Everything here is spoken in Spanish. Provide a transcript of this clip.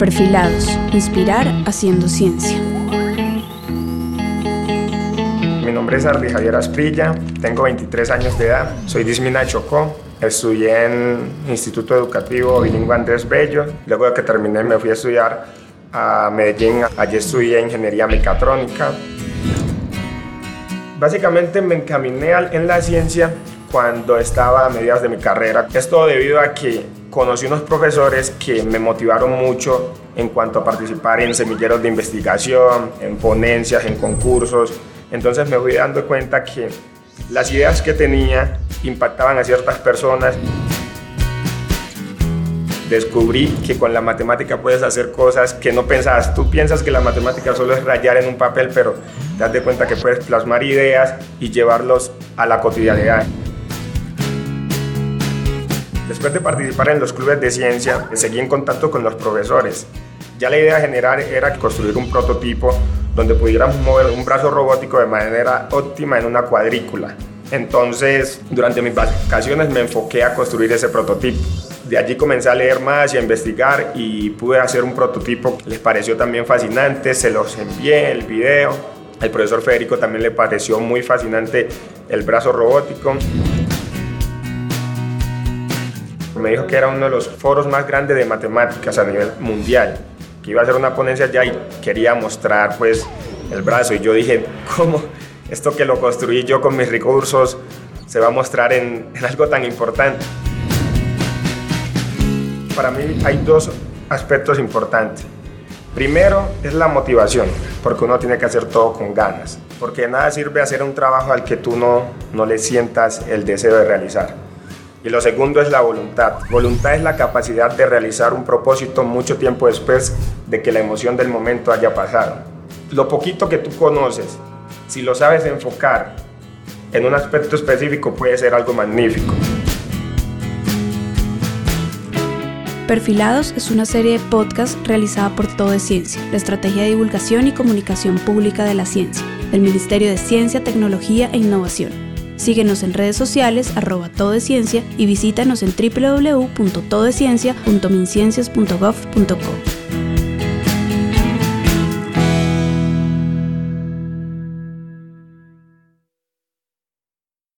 Perfilados. Inspirar haciendo ciencia. Mi nombre es Ardi Javier Asprilla, tengo 23 años de edad, soy dismina Chocó, estudié en Instituto Educativo Bilingüe Andrés Bello, luego de que terminé me fui a estudiar a Medellín, allí estudié Ingeniería Mecatrónica. Básicamente me encaminé en la ciencia cuando estaba a mediados de mi carrera. Esto debido a que conocí unos profesores que me motivaron mucho en cuanto a participar en semilleros de investigación, en ponencias, en concursos. Entonces me fui dando cuenta que las ideas que tenía impactaban a ciertas personas. Descubrí que con la matemática puedes hacer cosas que no pensabas. Tú piensas que la matemática solo es rayar en un papel, pero te das de cuenta que puedes plasmar ideas y llevarlos a la cotidianidad. Después de participar en los clubes de ciencia, seguí en contacto con los profesores. Ya la idea general era construir un prototipo donde pudiéramos mover un brazo robótico de manera óptima en una cuadrícula. Entonces, durante mis vacaciones me enfoqué a construir ese prototipo. De allí comencé a leer más y a investigar y pude hacer un prototipo. Les pareció también fascinante, se los envié el video. Al profesor Federico también le pareció muy fascinante el brazo robótico me dijo que era uno de los foros más grandes de matemáticas a nivel mundial, que iba a hacer una ponencia allá y quería mostrar pues el brazo. Y yo dije, ¿cómo esto que lo construí yo con mis recursos se va a mostrar en, algo tan importante? Para mí hay dos aspectos importantes. Primero es la motivación, porque uno tiene que hacer todo con ganas, porque nada sirve hacer un trabajo al que tú no, no le sientas el deseo de realizar. Y lo segundo es la voluntad. Voluntad es la capacidad de realizar un propósito mucho tiempo después de que la emoción del momento haya pasado. Lo poquito que tú conoces, si lo sabes enfocar en un aspecto específico, puede ser algo magnífico. Perfilados es una serie de podcasts realizada por Todo de Ciencia, la estrategia de divulgación y comunicación pública de la ciencia, del Ministerio de Ciencia, Tecnología e Innovación. Síguenos en redes sociales, arroba todo de ciencia y visítanos en www.todesciencia.minciencias.gov.co.